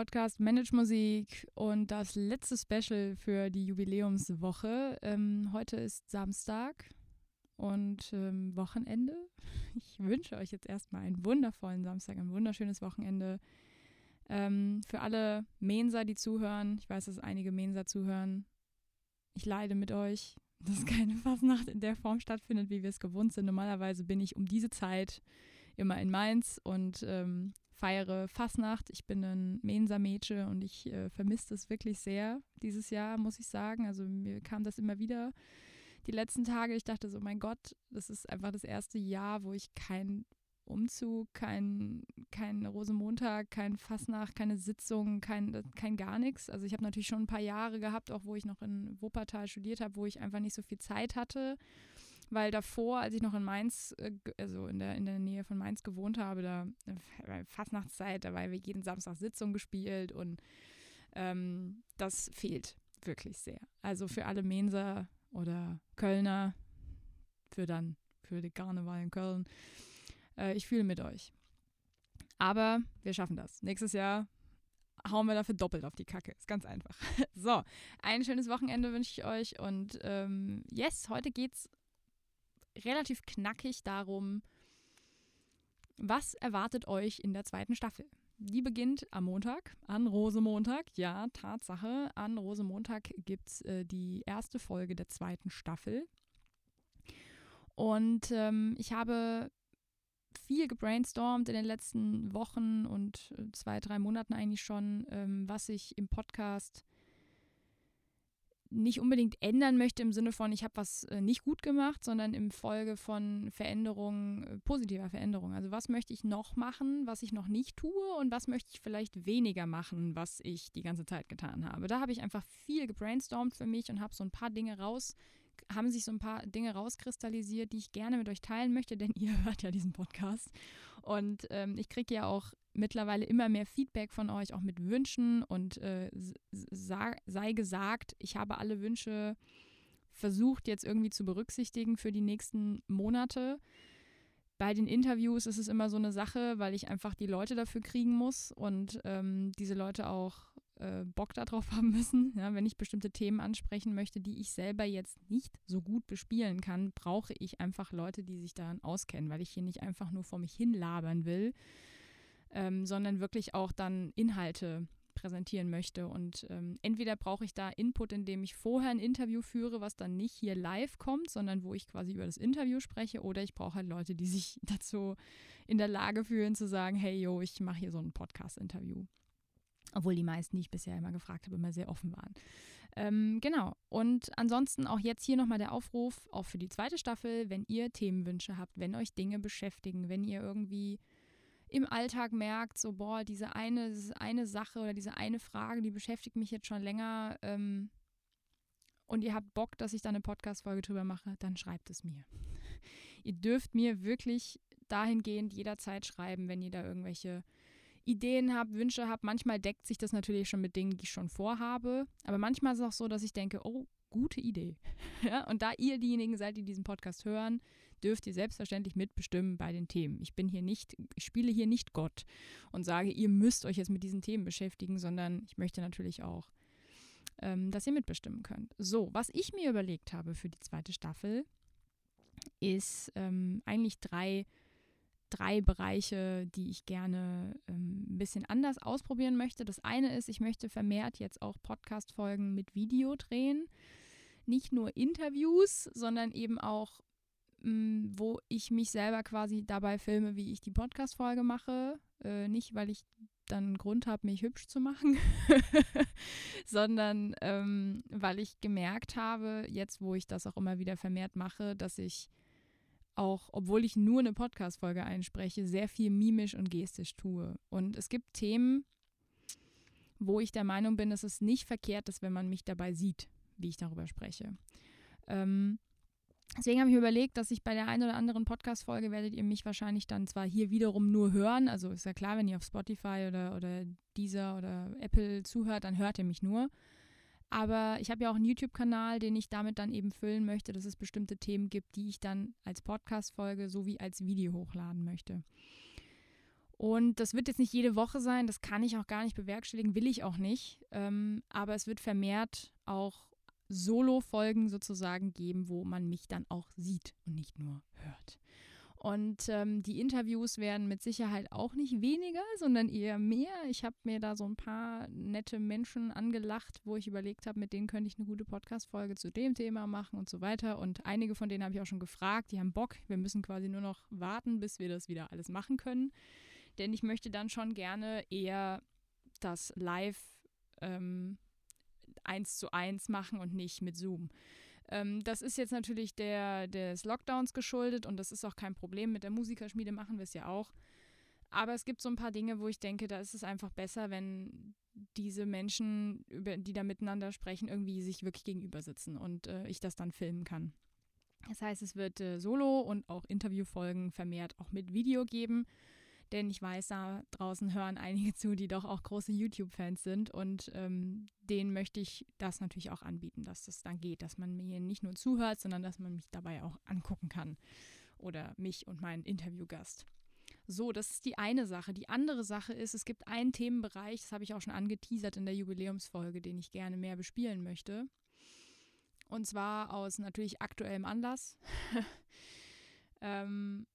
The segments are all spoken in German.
Podcast Manage Musik und das letzte Special für die Jubiläumswoche. Ähm, heute ist Samstag und ähm, Wochenende. Ich wünsche euch jetzt erstmal einen wundervollen Samstag, ein wunderschönes Wochenende. Ähm, für alle Mensa, die zuhören, ich weiß, dass einige Mensa zuhören, ich leide mit euch, dass keine Fasnacht in der Form stattfindet, wie wir es gewohnt sind. Normalerweise bin ich um diese Zeit immer in Mainz und ähm, feiere Fasnacht. Ich bin ein Mensa-Mädchen und ich äh, vermisse es wirklich sehr dieses Jahr, muss ich sagen. Also mir kam das immer wieder die letzten Tage. Ich dachte so, mein Gott, das ist einfach das erste Jahr, wo ich kein Umzug, kein, kein Rosenmontag, kein Fasnacht, keine Sitzung, kein, kein gar nichts. Also ich habe natürlich schon ein paar Jahre gehabt, auch wo ich noch in Wuppertal studiert habe, wo ich einfach nicht so viel Zeit hatte. Weil davor, als ich noch in Mainz, äh, also in der, in der Nähe von Mainz gewohnt habe, da äh, Fastnachtszeit, da war wir jeden Samstag Sitzung gespielt und ähm, das fehlt wirklich sehr. Also für alle Menser oder Kölner, für dann, für die Karneval in Köln, äh, ich fühle mit euch. Aber wir schaffen das. Nächstes Jahr hauen wir dafür doppelt auf die Kacke. Ist ganz einfach. So, ein schönes Wochenende wünsche ich euch. Und ähm, yes, heute geht es relativ knackig darum, was erwartet euch in der zweiten Staffel. Die beginnt am Montag, an Rosemontag. Ja, Tatsache, an Rosemontag gibt es äh, die erste Folge der zweiten Staffel. Und ähm, ich habe viel gebrainstormt in den letzten Wochen und äh, zwei, drei Monaten eigentlich schon, ähm, was ich im Podcast nicht unbedingt ändern möchte im Sinne von, ich habe was äh, nicht gut gemacht, sondern im Folge von Veränderungen, äh, positiver Veränderungen. Also was möchte ich noch machen, was ich noch nicht tue und was möchte ich vielleicht weniger machen, was ich die ganze Zeit getan habe. Da habe ich einfach viel gebrainstormt für mich und habe so ein paar Dinge raus haben sich so ein paar Dinge rauskristallisiert, die ich gerne mit euch teilen möchte, denn ihr hört ja diesen Podcast. Und ähm, ich kriege ja auch mittlerweile immer mehr Feedback von euch, auch mit Wünschen. Und äh, sei gesagt, ich habe alle Wünsche versucht jetzt irgendwie zu berücksichtigen für die nächsten Monate. Bei den Interviews ist es immer so eine Sache, weil ich einfach die Leute dafür kriegen muss und ähm, diese Leute auch äh, Bock darauf haben müssen. Ja, wenn ich bestimmte Themen ansprechen möchte, die ich selber jetzt nicht so gut bespielen kann, brauche ich einfach Leute, die sich daran auskennen, weil ich hier nicht einfach nur vor mich hin labern will, ähm, sondern wirklich auch dann Inhalte präsentieren möchte. Und ähm, entweder brauche ich da Input, indem ich vorher ein Interview führe, was dann nicht hier live kommt, sondern wo ich quasi über das Interview spreche, oder ich brauche halt Leute, die sich dazu in der Lage fühlen zu sagen, hey, yo, ich mache hier so ein Podcast-Interview. Obwohl die meisten, die ich bisher immer gefragt habe, immer sehr offen waren. Ähm, genau. Und ansonsten auch jetzt hier nochmal der Aufruf, auch für die zweite Staffel, wenn ihr Themenwünsche habt, wenn euch Dinge beschäftigen, wenn ihr irgendwie im Alltag merkt, so, boah, diese eine, eine Sache oder diese eine Frage, die beschäftigt mich jetzt schon länger ähm, und ihr habt Bock, dass ich da eine Podcast-Folge drüber mache, dann schreibt es mir. ihr dürft mir wirklich dahingehend jederzeit schreiben, wenn ihr da irgendwelche Ideen habt, Wünsche habt. Manchmal deckt sich das natürlich schon mit Dingen, die ich schon vorhabe. Aber manchmal ist es auch so, dass ich denke, oh, gute Idee. ja, und da ihr diejenigen seid, die diesen Podcast hören, dürft ihr selbstverständlich mitbestimmen bei den Themen. Ich bin hier nicht, ich spiele hier nicht Gott und sage, ihr müsst euch jetzt mit diesen Themen beschäftigen, sondern ich möchte natürlich auch, ähm, dass ihr mitbestimmen könnt. So, was ich mir überlegt habe für die zweite Staffel, ist ähm, eigentlich drei drei Bereiche, die ich gerne ähm, ein bisschen anders ausprobieren möchte. Das eine ist, ich möchte vermehrt jetzt auch Podcast-Folgen mit Video drehen. Nicht nur Interviews, sondern eben auch, wo ich mich selber quasi dabei filme, wie ich die Podcast-Folge mache. Äh, nicht, weil ich dann einen Grund habe, mich hübsch zu machen, sondern ähm, weil ich gemerkt habe, jetzt wo ich das auch immer wieder vermehrt mache, dass ich auch, obwohl ich nur eine Podcast-Folge einspreche, sehr viel mimisch und gestisch tue. Und es gibt Themen, wo ich der Meinung bin, dass es nicht verkehrt ist, wenn man mich dabei sieht, wie ich darüber spreche. Ähm, deswegen habe ich überlegt, dass ich bei der einen oder anderen Podcast-Folge werdet ihr mich wahrscheinlich dann zwar hier wiederum nur hören, also ist ja klar, wenn ihr auf Spotify oder, oder Deezer oder Apple zuhört, dann hört ihr mich nur. Aber ich habe ja auch einen YouTube-Kanal, den ich damit dann eben füllen möchte, dass es bestimmte Themen gibt, die ich dann als Podcast-Folge sowie als Video hochladen möchte. Und das wird jetzt nicht jede Woche sein, das kann ich auch gar nicht bewerkstelligen, will ich auch nicht. Ähm, aber es wird vermehrt auch Solo-Folgen sozusagen geben, wo man mich dann auch sieht und nicht nur hört. Und ähm, die Interviews werden mit Sicherheit auch nicht weniger, sondern eher mehr. Ich habe mir da so ein paar nette Menschen angelacht, wo ich überlegt habe, mit denen könnte ich eine gute Podcast-Folge zu dem Thema machen und so weiter. Und einige von denen habe ich auch schon gefragt, die haben Bock. Wir müssen quasi nur noch warten, bis wir das wieder alles machen können. Denn ich möchte dann schon gerne eher das Live ähm, eins zu eins machen und nicht mit Zoom. Ähm, das ist jetzt natürlich der, des Lockdowns geschuldet und das ist auch kein Problem. Mit der Musikerschmiede machen wir es ja auch. Aber es gibt so ein paar Dinge, wo ich denke, da ist es einfach besser, wenn diese Menschen, die da miteinander sprechen, irgendwie sich wirklich gegenüber sitzen und äh, ich das dann filmen kann. Das heißt, es wird äh, Solo- und auch Interviewfolgen vermehrt auch mit Video geben denn ich weiß, da draußen hören einige zu, die doch auch große YouTube-Fans sind und ähm, denen möchte ich das natürlich auch anbieten, dass das dann geht, dass man mir nicht nur zuhört, sondern dass man mich dabei auch angucken kann oder mich und meinen Interviewgast. So, das ist die eine Sache. Die andere Sache ist, es gibt einen Themenbereich, das habe ich auch schon angeteasert in der Jubiläumsfolge, den ich gerne mehr bespielen möchte. Und zwar aus natürlich aktuellem Anlass. ähm,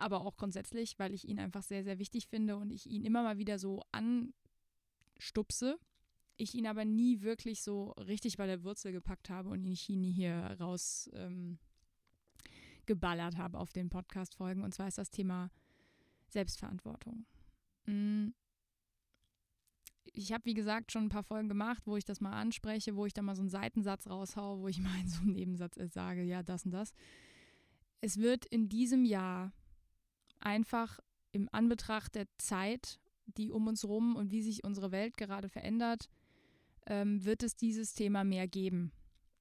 aber auch grundsätzlich, weil ich ihn einfach sehr, sehr wichtig finde und ich ihn immer mal wieder so anstupse. Ich ihn aber nie wirklich so richtig bei der Wurzel gepackt habe und ihn nie hier raus ähm, geballert habe auf den Podcast-Folgen. Und zwar ist das Thema Selbstverantwortung. Mm. Ich habe, wie gesagt, schon ein paar Folgen gemacht, wo ich das mal anspreche, wo ich da mal so einen Seitensatz raushaue, wo ich mal in so einem Nebensatz sage, ja, das und das. Es wird in diesem Jahr einfach im Anbetracht der Zeit, die um uns rum und wie sich unsere Welt gerade verändert, ähm, wird es dieses Thema mehr geben.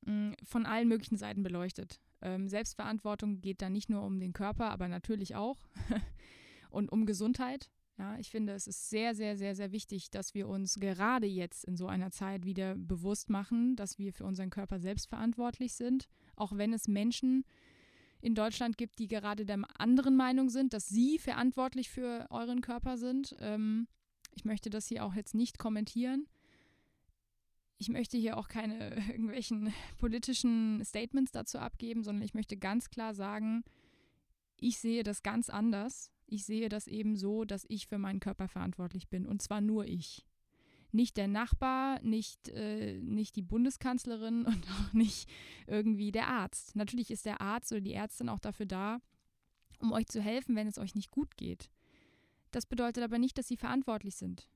Mm, von allen möglichen Seiten beleuchtet. Ähm, Selbstverantwortung geht da nicht nur um den Körper, aber natürlich auch und um Gesundheit. Ja, ich finde, es ist sehr, sehr, sehr, sehr wichtig, dass wir uns gerade jetzt in so einer Zeit wieder bewusst machen, dass wir für unseren Körper selbst verantwortlich sind, auch wenn es Menschen in Deutschland gibt, die gerade der anderen Meinung sind, dass sie verantwortlich für euren Körper sind. Ähm, ich möchte das hier auch jetzt nicht kommentieren. Ich möchte hier auch keine irgendwelchen politischen Statements dazu abgeben, sondern ich möchte ganz klar sagen, ich sehe das ganz anders. Ich sehe das eben so, dass ich für meinen Körper verantwortlich bin und zwar nur ich nicht der Nachbar, nicht, äh, nicht die Bundeskanzlerin und auch nicht irgendwie der Arzt. Natürlich ist der Arzt oder die Ärztin auch dafür da, um euch zu helfen, wenn es euch nicht gut geht. Das bedeutet aber nicht, dass sie verantwortlich sind,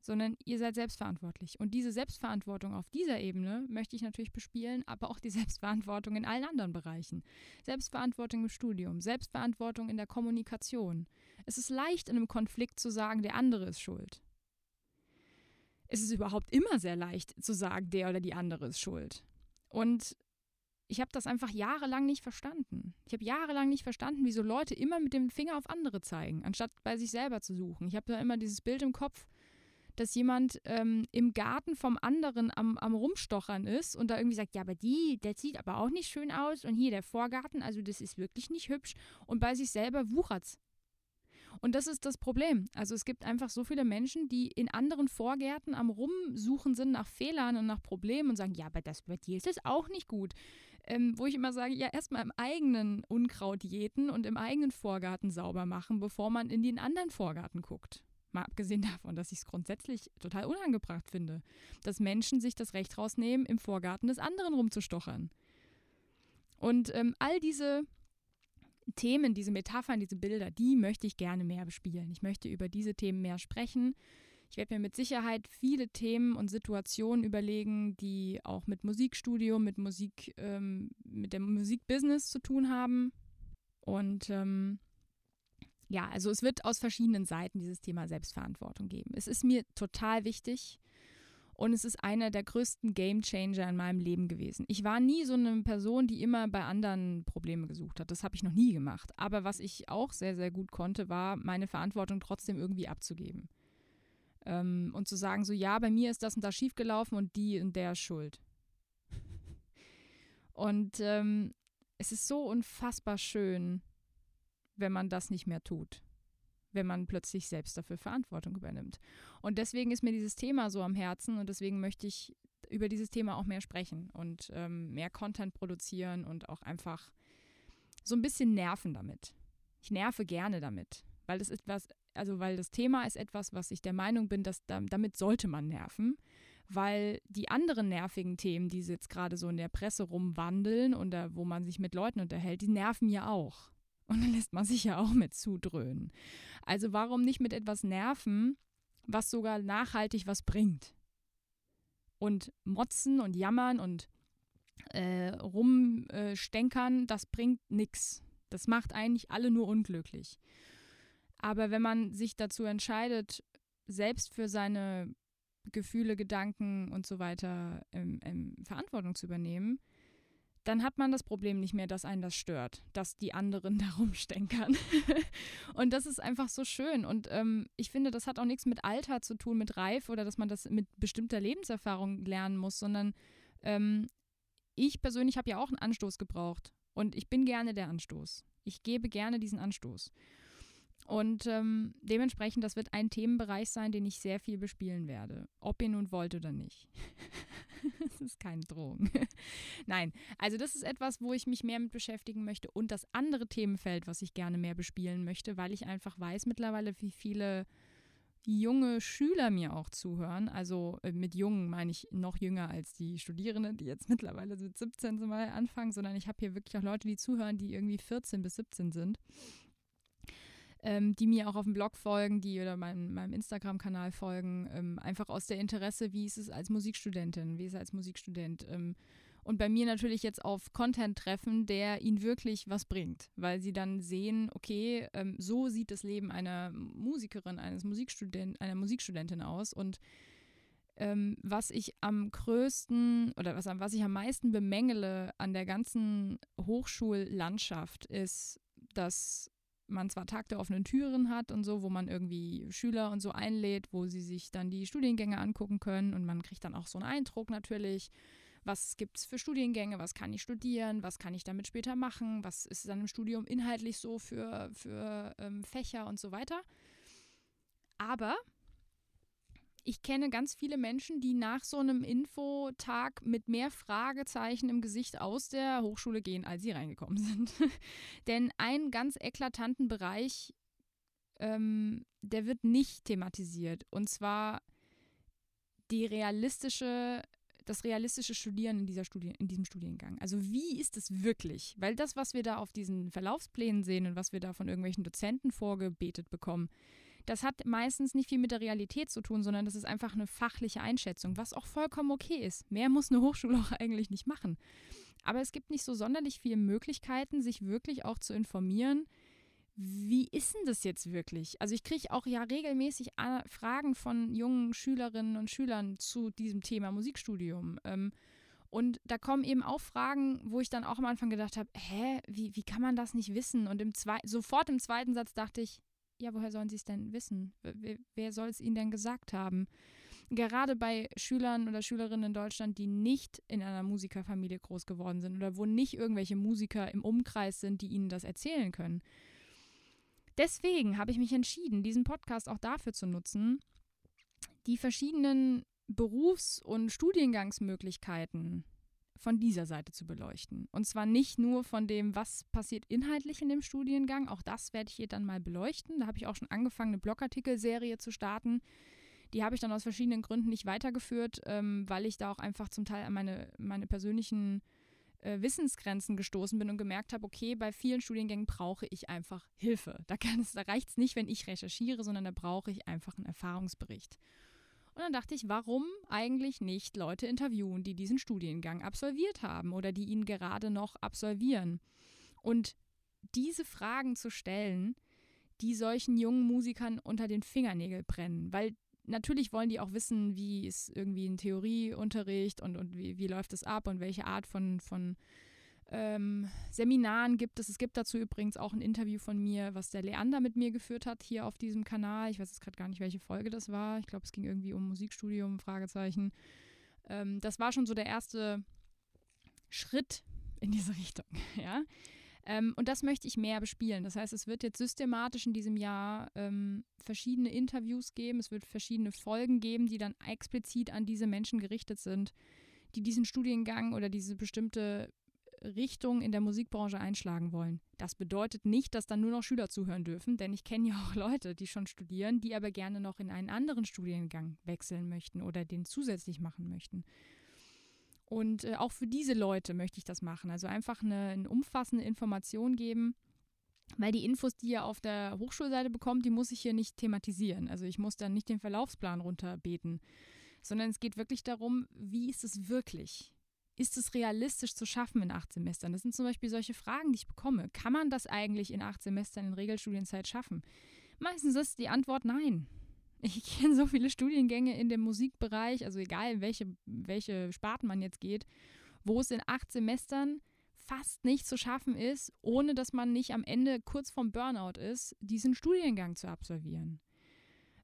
sondern ihr seid selbstverantwortlich. Und diese Selbstverantwortung auf dieser Ebene möchte ich natürlich bespielen, aber auch die Selbstverantwortung in allen anderen Bereichen. Selbstverantwortung im Studium, Selbstverantwortung in der Kommunikation. Es ist leicht in einem Konflikt zu sagen, der andere ist schuld es ist überhaupt immer sehr leicht zu sagen, der oder die andere ist schuld. Und ich habe das einfach jahrelang nicht verstanden. Ich habe jahrelang nicht verstanden, wieso Leute immer mit dem Finger auf andere zeigen, anstatt bei sich selber zu suchen. Ich habe da immer dieses Bild im Kopf, dass jemand ähm, im Garten vom anderen am, am Rumstochern ist und da irgendwie sagt, ja, aber die, der sieht aber auch nicht schön aus und hier der Vorgarten, also das ist wirklich nicht hübsch und bei sich selber wuchert's. Und das ist das Problem. Also es gibt einfach so viele Menschen, die in anderen Vorgärten am Rumsuchen sind nach Fehlern und nach Problemen und sagen, ja, aber das bei dir ist es auch nicht gut. Ähm, wo ich immer sage, ja, erstmal im eigenen Unkraut jäten und im eigenen Vorgarten sauber machen, bevor man in den anderen Vorgarten guckt. Mal abgesehen davon, dass ich es grundsätzlich total unangebracht finde, dass Menschen sich das Recht rausnehmen, im Vorgarten des anderen rumzustochern. Und ähm, all diese Themen, diese Metaphern, diese Bilder, die möchte ich gerne mehr bespielen. Ich möchte über diese Themen mehr sprechen. Ich werde mir mit Sicherheit viele Themen und Situationen überlegen, die auch mit Musikstudium, mit Musik, ähm, mit dem Musikbusiness zu tun haben. Und ähm, ja, also es wird aus verschiedenen Seiten dieses Thema Selbstverantwortung geben. Es ist mir total wichtig, und es ist einer der größten Game Changer in meinem Leben gewesen. Ich war nie so eine Person, die immer bei anderen Probleme gesucht hat. Das habe ich noch nie gemacht. Aber was ich auch sehr, sehr gut konnte, war, meine Verantwortung trotzdem irgendwie abzugeben. Ähm, und zu sagen, so ja, bei mir ist das und das schiefgelaufen und die und der ist schuld. und ähm, es ist so unfassbar schön, wenn man das nicht mehr tut. Wenn man plötzlich selbst dafür Verantwortung übernimmt. Und deswegen ist mir dieses Thema so am Herzen und deswegen möchte ich über dieses Thema auch mehr sprechen und ähm, mehr Content produzieren und auch einfach so ein bisschen nerven damit. Ich nerve gerne damit, weil das etwas, also weil das Thema ist etwas, was ich der Meinung bin, dass damit sollte man nerven, weil die anderen nervigen Themen, die jetzt gerade so in der Presse rumwandeln und da, wo man sich mit Leuten unterhält, die nerven ja auch. Und dann lässt man sich ja auch mit zudröhnen. Also warum nicht mit etwas nerven, was sogar nachhaltig was bringt? Und motzen und jammern und äh, rumstenkern, das bringt nichts. Das macht eigentlich alle nur unglücklich. Aber wenn man sich dazu entscheidet, selbst für seine Gefühle, Gedanken und so weiter ähm, ähm, Verantwortung zu übernehmen, dann hat man das Problem nicht mehr, dass einen das stört, dass die anderen da rumstenkern. und das ist einfach so schön. Und ähm, ich finde, das hat auch nichts mit Alter zu tun, mit Reif oder dass man das mit bestimmter Lebenserfahrung lernen muss, sondern ähm, ich persönlich habe ja auch einen Anstoß gebraucht. Und ich bin gerne der Anstoß. Ich gebe gerne diesen Anstoß. Und ähm, dementsprechend, das wird ein Themenbereich sein, den ich sehr viel bespielen werde. Ob ihr nun wollt oder nicht. das ist keine Drohung. Nein, also das ist etwas, wo ich mich mehr mit beschäftigen möchte. Und das andere Themenfeld, was ich gerne mehr bespielen möchte, weil ich einfach weiß mittlerweile, wie viele junge Schüler mir auch zuhören. Also äh, mit jungen meine ich noch jünger als die Studierenden, die jetzt mittlerweile mit 17 zum Beispiel anfangen, sondern ich habe hier wirklich auch Leute, die zuhören, die irgendwie 14 bis 17 sind ähm, die mir auch auf dem Blog folgen, die oder mein, meinem Instagram-Kanal folgen, ähm, einfach aus der Interesse, wie ist es als Musikstudentin, wie ist es als Musikstudent. Ähm, und bei mir natürlich jetzt auf Content treffen, der ihnen wirklich was bringt, weil sie dann sehen, okay, ähm, so sieht das Leben einer Musikerin, eines Musikstudent, einer Musikstudentin aus und ähm, was ich am größten oder was, was ich am meisten bemängele an der ganzen Hochschullandschaft ist, dass man zwar Tag der offenen Türen hat und so, wo man irgendwie Schüler und so einlädt, wo sie sich dann die Studiengänge angucken können und man kriegt dann auch so einen Eindruck natürlich, was gibt es für Studiengänge, was kann ich studieren, was kann ich damit später machen, was ist dann im Studium inhaltlich so für, für ähm, Fächer und so weiter. Aber ich kenne ganz viele Menschen, die nach so einem Infotag mit mehr Fragezeichen im Gesicht aus der Hochschule gehen, als sie reingekommen sind. Denn einen ganz eklatanten Bereich, ähm, der wird nicht thematisiert. Und zwar die realistische, das realistische Studieren in, dieser Studien, in diesem Studiengang. Also wie ist es wirklich? Weil das, was wir da auf diesen Verlaufsplänen sehen und was wir da von irgendwelchen Dozenten vorgebetet bekommen, das hat meistens nicht viel mit der Realität zu tun, sondern das ist einfach eine fachliche Einschätzung, was auch vollkommen okay ist. Mehr muss eine Hochschule auch eigentlich nicht machen. Aber es gibt nicht so sonderlich viele Möglichkeiten, sich wirklich auch zu informieren, wie ist denn das jetzt wirklich? Also ich kriege auch ja regelmäßig Fragen von jungen Schülerinnen und Schülern zu diesem Thema Musikstudium. Ähm, und da kommen eben auch Fragen, wo ich dann auch am Anfang gedacht habe, hä, wie, wie kann man das nicht wissen? Und im sofort im zweiten Satz dachte ich, ja, woher sollen sie es denn wissen? Wer, wer soll es ihnen denn gesagt haben? Gerade bei Schülern oder Schülerinnen in Deutschland, die nicht in einer Musikerfamilie groß geworden sind oder wo nicht irgendwelche Musiker im Umkreis sind, die ihnen das erzählen können. Deswegen habe ich mich entschieden, diesen Podcast auch dafür zu nutzen, die verschiedenen Berufs- und Studiengangsmöglichkeiten von dieser Seite zu beleuchten. Und zwar nicht nur von dem, was passiert inhaltlich in dem Studiengang, auch das werde ich hier dann mal beleuchten. Da habe ich auch schon angefangen, eine Blogartikelserie zu starten. Die habe ich dann aus verschiedenen Gründen nicht weitergeführt, ähm, weil ich da auch einfach zum Teil an meine, meine persönlichen äh, Wissensgrenzen gestoßen bin und gemerkt habe, okay, bei vielen Studiengängen brauche ich einfach Hilfe. Da, da reicht es nicht, wenn ich recherchiere, sondern da brauche ich einfach einen Erfahrungsbericht. Und dann dachte ich, warum eigentlich nicht Leute interviewen, die diesen Studiengang absolviert haben oder die ihn gerade noch absolvieren? Und diese Fragen zu stellen, die solchen jungen Musikern unter den Fingernägel brennen, weil natürlich wollen die auch wissen, wie ist irgendwie ein Theorieunterricht und, und wie, wie läuft es ab und welche Art von, von ähm, Seminaren gibt es. Es gibt dazu übrigens auch ein Interview von mir, was der Leander mit mir geführt hat hier auf diesem Kanal. Ich weiß jetzt gerade gar nicht, welche Folge das war. Ich glaube, es ging irgendwie um Musikstudium, Fragezeichen. Ähm, das war schon so der erste Schritt in diese Richtung, ja. Ähm, und das möchte ich mehr bespielen. Das heißt, es wird jetzt systematisch in diesem Jahr ähm, verschiedene Interviews geben, es wird verschiedene Folgen geben, die dann explizit an diese Menschen gerichtet sind, die diesen Studiengang oder diese bestimmte Richtung in der Musikbranche einschlagen wollen. Das bedeutet nicht, dass dann nur noch Schüler zuhören dürfen, denn ich kenne ja auch Leute, die schon studieren, die aber gerne noch in einen anderen Studiengang wechseln möchten oder den zusätzlich machen möchten. Und äh, auch für diese Leute möchte ich das machen. Also einfach eine, eine umfassende Information geben, weil die Infos, die ihr auf der Hochschulseite bekommt, die muss ich hier nicht thematisieren. Also ich muss dann nicht den Verlaufsplan runterbeten, sondern es geht wirklich darum, wie ist es wirklich? Ist es realistisch zu schaffen in acht Semestern? Das sind zum Beispiel solche Fragen, die ich bekomme. Kann man das eigentlich in acht Semestern in Regelstudienzeit schaffen? Meistens ist die Antwort nein. Ich kenne so viele Studiengänge in dem Musikbereich, also egal in welche, welche Sparten man jetzt geht, wo es in acht Semestern fast nicht zu schaffen ist, ohne dass man nicht am Ende kurz vorm Burnout ist, diesen Studiengang zu absolvieren.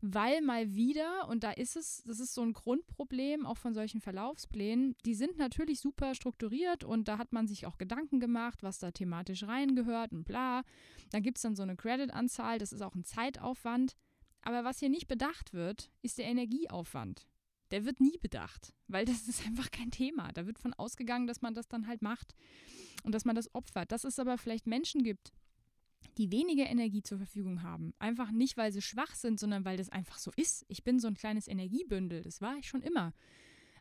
Weil mal wieder, und da ist es, das ist so ein Grundproblem auch von solchen Verlaufsplänen, die sind natürlich super strukturiert und da hat man sich auch Gedanken gemacht, was da thematisch reingehört und bla. Dann gibt es dann so eine Credit-Anzahl, das ist auch ein Zeitaufwand. Aber was hier nicht bedacht wird, ist der Energieaufwand. Der wird nie bedacht, weil das ist einfach kein Thema. Da wird von ausgegangen, dass man das dann halt macht und dass man das opfert. Dass es aber vielleicht Menschen gibt, die weniger Energie zur Verfügung haben. Einfach nicht, weil sie schwach sind, sondern weil das einfach so ist. Ich bin so ein kleines Energiebündel, das war ich schon immer.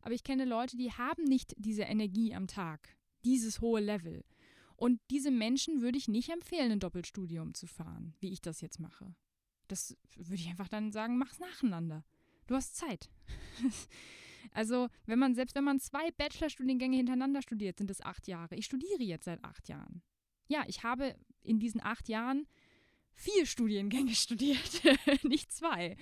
Aber ich kenne Leute, die haben nicht diese Energie am Tag, dieses hohe Level. Und diese Menschen würde ich nicht empfehlen, ein Doppelstudium zu fahren, wie ich das jetzt mache. Das würde ich einfach dann sagen, mach's nacheinander. Du hast Zeit. also, wenn man, selbst wenn man zwei Bachelorstudiengänge hintereinander studiert, sind es acht Jahre. Ich studiere jetzt seit acht Jahren. Ja, ich habe in diesen acht Jahren vier Studiengänge studiert, nicht zwei.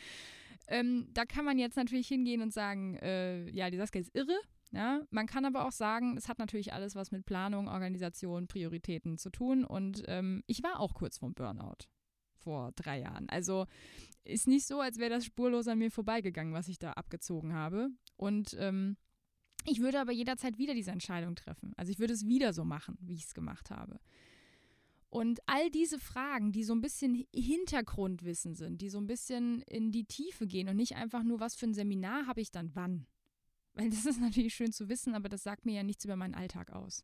Ähm, da kann man jetzt natürlich hingehen und sagen, äh, ja, die Saskia ist irre. Ja? Man kann aber auch sagen, es hat natürlich alles was mit Planung, Organisation, Prioritäten zu tun. Und ähm, ich war auch kurz vom Burnout vor drei Jahren. Also ist nicht so, als wäre das spurlos an mir vorbeigegangen, was ich da abgezogen habe. Und ähm, ich würde aber jederzeit wieder diese Entscheidung treffen. Also ich würde es wieder so machen, wie ich es gemacht habe. Und all diese Fragen, die so ein bisschen Hintergrundwissen sind, die so ein bisschen in die Tiefe gehen und nicht einfach nur, was für ein Seminar habe ich dann wann. Weil das ist natürlich schön zu wissen, aber das sagt mir ja nichts über meinen Alltag aus.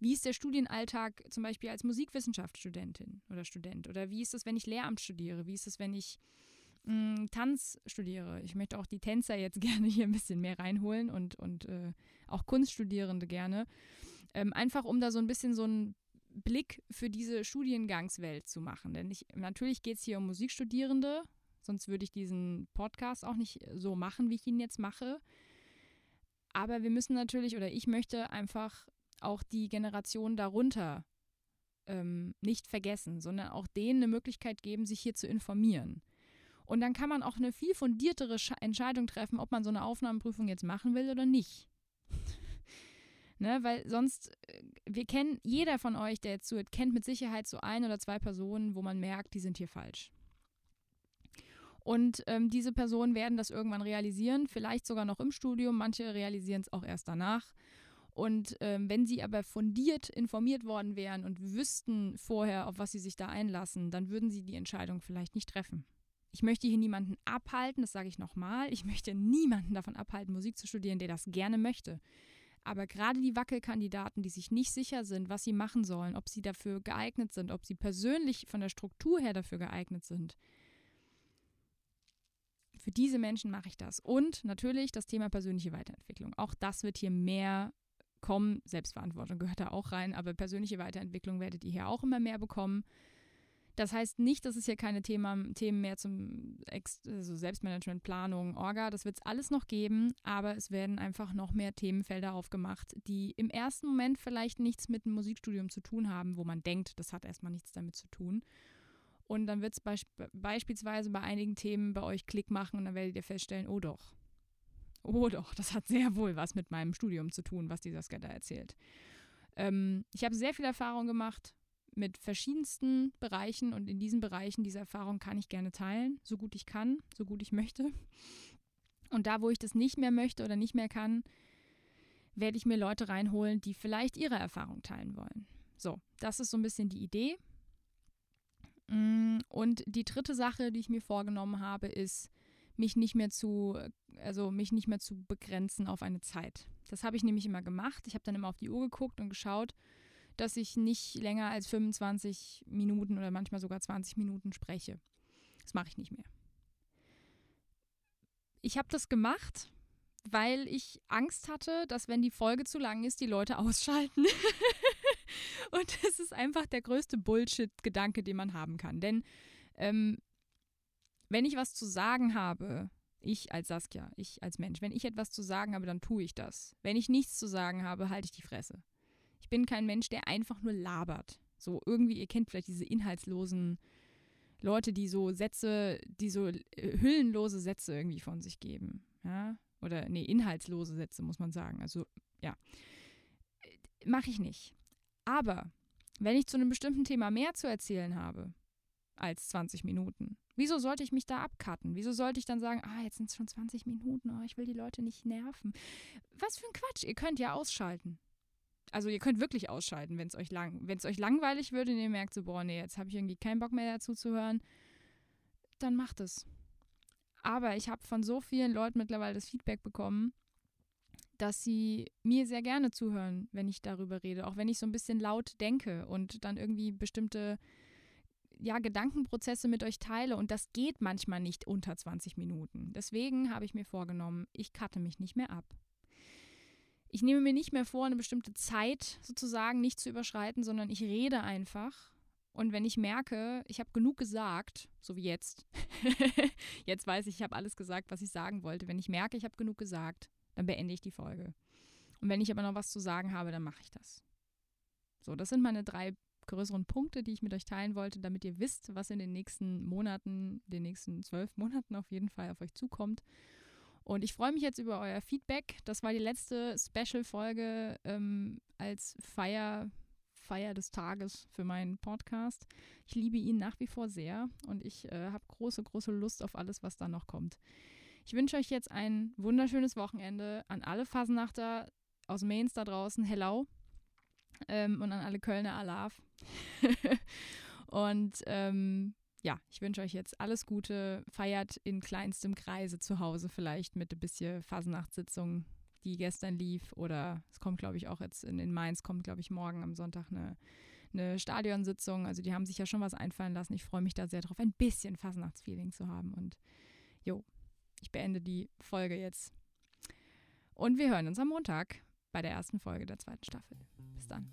Wie ist der Studienalltag zum Beispiel als Musikwissenschaftsstudentin oder Student? Oder wie ist das, wenn ich Lehramt studiere? Wie ist das, wenn ich mh, mm, Tanz studiere? Ich möchte auch die Tänzer jetzt gerne hier ein bisschen mehr reinholen und, und äh, auch Kunststudierende gerne. Ähm, einfach um da so ein bisschen so einen Blick für diese Studiengangswelt zu machen. Denn ich, natürlich geht es hier um Musikstudierende, sonst würde ich diesen Podcast auch nicht so machen, wie ich ihn jetzt mache. Aber wir müssen natürlich, oder ich möchte einfach auch die Generation darunter ähm, nicht vergessen, sondern auch denen eine Möglichkeit geben, sich hier zu informieren. Und dann kann man auch eine viel fundiertere Entscheidung treffen, ob man so eine Aufnahmeprüfung jetzt machen will oder nicht. Ne, weil sonst, äh, wir kennen, jeder von euch, der jetzt zuhört, kennt mit Sicherheit so ein oder zwei Personen, wo man merkt, die sind hier falsch. Und ähm, diese Personen werden das irgendwann realisieren, vielleicht sogar noch im Studium, manche realisieren es auch erst danach. Und ähm, wenn sie aber fundiert informiert worden wären und wüssten vorher, auf was sie sich da einlassen, dann würden sie die Entscheidung vielleicht nicht treffen. Ich möchte hier niemanden abhalten, das sage ich nochmal. Ich möchte niemanden davon abhalten, Musik zu studieren, der das gerne möchte. Aber gerade die Wackelkandidaten, die sich nicht sicher sind, was sie machen sollen, ob sie dafür geeignet sind, ob sie persönlich von der Struktur her dafür geeignet sind, für diese Menschen mache ich das. Und natürlich das Thema persönliche Weiterentwicklung. Auch das wird hier mehr kommen. Selbstverantwortung gehört da auch rein, aber persönliche Weiterentwicklung werdet ihr hier auch immer mehr bekommen. Das heißt nicht, dass es hier keine Thema, Themen mehr zum Ex also Selbstmanagement, Planung, Orga, das wird es alles noch geben, aber es werden einfach noch mehr Themenfelder aufgemacht, die im ersten Moment vielleicht nichts mit dem Musikstudium zu tun haben, wo man denkt, das hat erstmal nichts damit zu tun. Und dann wird es beisp beispielsweise bei einigen Themen bei euch Klick machen und dann werdet ihr feststellen, oh doch, Oh doch, das hat sehr wohl was mit meinem Studium zu tun, was dieser Skater erzählt. Ähm, ich habe sehr viel Erfahrung gemacht mit verschiedensten Bereichen und in diesen Bereichen, diese Erfahrung kann ich gerne teilen, so gut ich kann, so gut ich möchte. Und da, wo ich das nicht mehr möchte oder nicht mehr kann, werde ich mir Leute reinholen, die vielleicht ihre Erfahrung teilen wollen. So, das ist so ein bisschen die Idee. Mm, und die dritte Sache, die ich mir vorgenommen habe, ist, mich nicht mehr zu, also mich nicht mehr zu begrenzen auf eine Zeit. Das habe ich nämlich immer gemacht. Ich habe dann immer auf die Uhr geguckt und geschaut, dass ich nicht länger als 25 Minuten oder manchmal sogar 20 Minuten spreche. Das mache ich nicht mehr. Ich habe das gemacht, weil ich Angst hatte, dass wenn die Folge zu lang ist, die Leute ausschalten. und das ist einfach der größte Bullshit-Gedanke, den man haben kann. Denn ähm, wenn ich was zu sagen habe, ich als Saskia, ich als Mensch, wenn ich etwas zu sagen habe, dann tue ich das. Wenn ich nichts zu sagen habe, halte ich die Fresse. Ich bin kein Mensch, der einfach nur labert. So irgendwie, ihr kennt vielleicht diese inhaltslosen Leute, die so Sätze, die so äh, hüllenlose Sätze irgendwie von sich geben. Ja? Oder nee, inhaltslose Sätze, muss man sagen. Also ja. Mache ich nicht. Aber wenn ich zu einem bestimmten Thema mehr zu erzählen habe als 20 Minuten, wieso sollte ich mich da abcutten? Wieso sollte ich dann sagen, ah, jetzt sind es schon 20 Minuten, oh, ich will die Leute nicht nerven? Was für ein Quatsch, ihr könnt ja ausschalten. Also ihr könnt wirklich ausschalten, wenn es euch lang, wenn es euch langweilig wird und ihr merkt so, boah, nee, jetzt habe ich irgendwie keinen Bock mehr dazu zu hören, dann macht es. Aber ich habe von so vielen Leuten mittlerweile das Feedback bekommen, dass sie mir sehr gerne zuhören, wenn ich darüber rede, auch wenn ich so ein bisschen laut denke und dann irgendwie bestimmte ja, Gedankenprozesse mit euch teile und das geht manchmal nicht unter 20 Minuten. Deswegen habe ich mir vorgenommen, ich cutte mich nicht mehr ab. Ich nehme mir nicht mehr vor, eine bestimmte Zeit sozusagen nicht zu überschreiten, sondern ich rede einfach. Und wenn ich merke, ich habe genug gesagt, so wie jetzt, jetzt weiß ich, ich habe alles gesagt, was ich sagen wollte. Wenn ich merke, ich habe genug gesagt, dann beende ich die Folge. Und wenn ich aber noch was zu sagen habe, dann mache ich das. So, das sind meine drei größeren Punkte, die ich mit euch teilen wollte, damit ihr wisst, was in den nächsten Monaten, den nächsten zwölf Monaten auf jeden Fall auf euch zukommt. Und ich freue mich jetzt über euer Feedback. Das war die letzte Special-Folge ähm, als Feier, Feier des Tages für meinen Podcast. Ich liebe ihn nach wie vor sehr und ich äh, habe große, große Lust auf alles, was da noch kommt. Ich wünsche euch jetzt ein wunderschönes Wochenende an alle Fasenachter aus Mainz da draußen. Hello. Ähm, und an alle Kölner Alarv. und ähm, ja, ich wünsche euch jetzt alles Gute. Feiert in kleinstem Kreise zu Hause vielleicht mit ein bisschen Fasenachtssitzung, die gestern lief. Oder es kommt, glaube ich, auch jetzt in, in Mainz, kommt, glaube ich, morgen am Sonntag eine, eine Stadionsitzung. Also die haben sich ja schon was einfallen lassen. Ich freue mich da sehr drauf, ein bisschen Fasnachtsfeeling zu haben. Und jo, ich beende die Folge jetzt. Und wir hören uns am Montag bei der ersten Folge der zweiten Staffel. Bis dann.